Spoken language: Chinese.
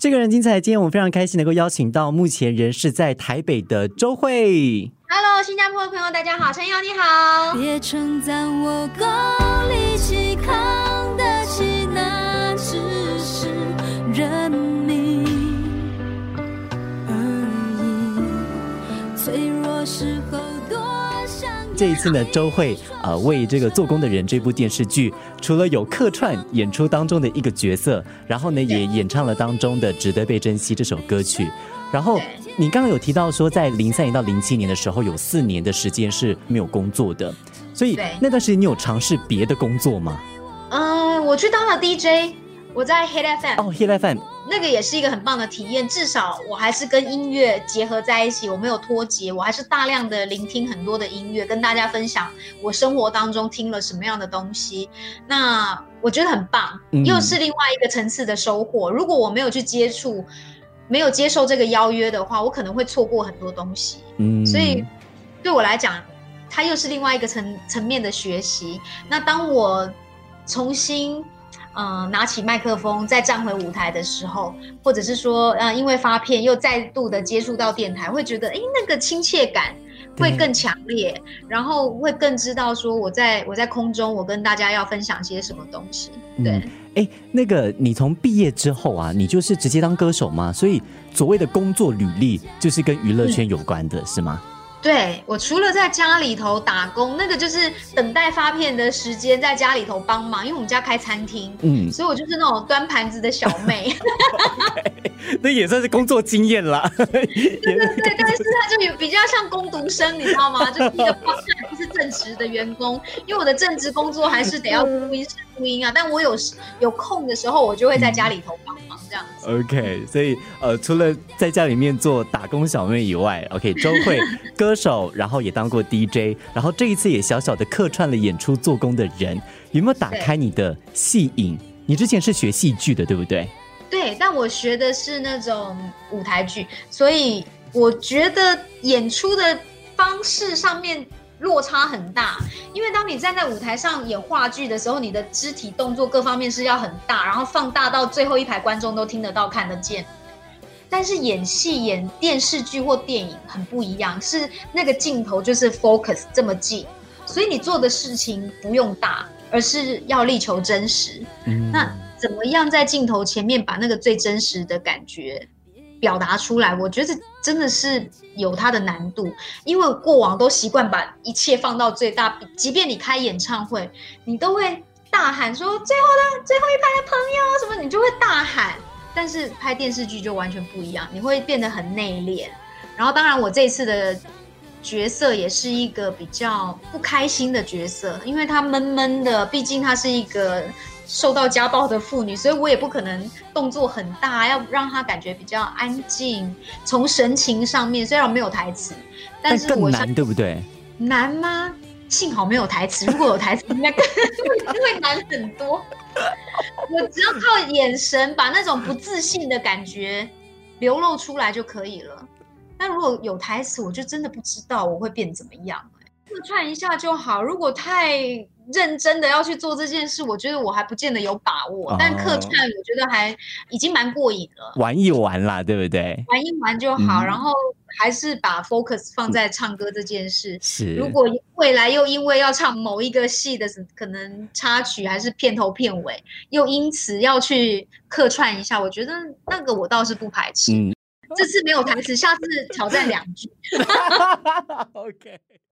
这个人精彩，今天我们非常开心能够邀请到目前人是在台北的周慧。Hello，新加坡的朋友，大家好，陈瑶你好。别称赞我够力气扛这一次呢，周慧呃为这个《做工的人》这部电视剧，除了有客串演出当中的一个角色，然后呢也演唱了当中的《值得被珍惜》这首歌曲。然后你刚刚有提到说，在零三年到零七年的时候，有四年的时间是没有工作的，所以那段时间你有尝试别的工作吗？嗯、我去当了 DJ，我在 Hit FM，、哦，Hit FM，那个也是一个很棒的体验，至少我还是跟音乐结合在一起，我没有脱节，我还是大量的聆听很多的音乐，跟大家分享我生活当中听了什么样的东西。那我觉得很棒，嗯又是另外一个层次的收获。如果我没有去接触，没有接受这个邀约的话，我可能会错过很多东西。嗯所以对我来讲，它又是另外一个层层面的学习。那当我重新呃拿起麦克风再站回舞台的时候，或者是说呃因为发片又再度的接触到电台，会觉得哎那个亲切感。会更强烈，然后会更知道说我在我在空中，我跟大家要分享些什么东西。对，嗯哎，那个你从毕业之后啊，你就是直接当歌手吗？所以所谓的工作履历就是跟娱乐圈有关的，是吗？对我除了在家里头打工，那个就是等待发片的时间，在家里头帮忙，因为我们家开餐厅，嗯，所以我就是那种端盘子的小妹。那也算是工作经验啦。对对对，但是他就有比较像工读生，你知道吗？就是一个不是正职的员工，因为我的正职工作还是得要录音室录音啊。但我有时有空的时候，我就会在家里头帮忙这样子。OK，所以呃，除了在家里面做打工小妹以外，OK，周慧歌手，然后也当过 DJ，然后这一次也小小的客串了演出做工的人，有没有打开你的戏瘾？你之前是学戏剧的，对不对？对，但我学的是那种舞台剧，所以我觉得演出的方式上面落差很大。因为当你站在舞台上演话剧的时候，你的肢体动作各方面是要很大，然后放大到最后一排观众都听得到、看得见。但是演戏、演电视剧或电影很不一样，是那个镜头就是 focus 这么近，所以你做的事情不用大，而是要力求真实。嗯那怎么样在镜头前面把那个最真实的感觉表达出来？我觉得真的是有它的难度，因为过往都习惯把一切放到最大，即便你开演唱会，你都会大喊说最后的最后一排的朋友什么，你就会大喊。但是拍电视剧就完全不一样，你会变得很内敛。然后，当然我这次的角色也是一个比较不开心的角色，因为她闷闷的，毕竟她是一个受到家暴的妇女，所以我也不可能动作很大，要让她感觉比较安静。从神情上面，虽然没有台词，但是我难，对不对？难吗？幸好没有台词，如果有台词，应该更会 难很多。我只要靠眼神把那种不自信的感觉流露出来就可以了。但如果有台词，我就真的不知道我会变怎么样、欸。客串一下就好。如果太认真的要去做这件事，我觉得我还不见得有把握。哦但客串，我觉得还已经蛮过瘾了。玩一玩啦，对不对？玩一玩就好，嗯然后还是把 focus 放在唱歌这件事。是。如果未来又因为要唱某一个戏的可能插曲还是片头片尾，又因此要去客串一下，我觉得那个我倒是不排斥。嗯这次没有台词，下次挑战两句。OK。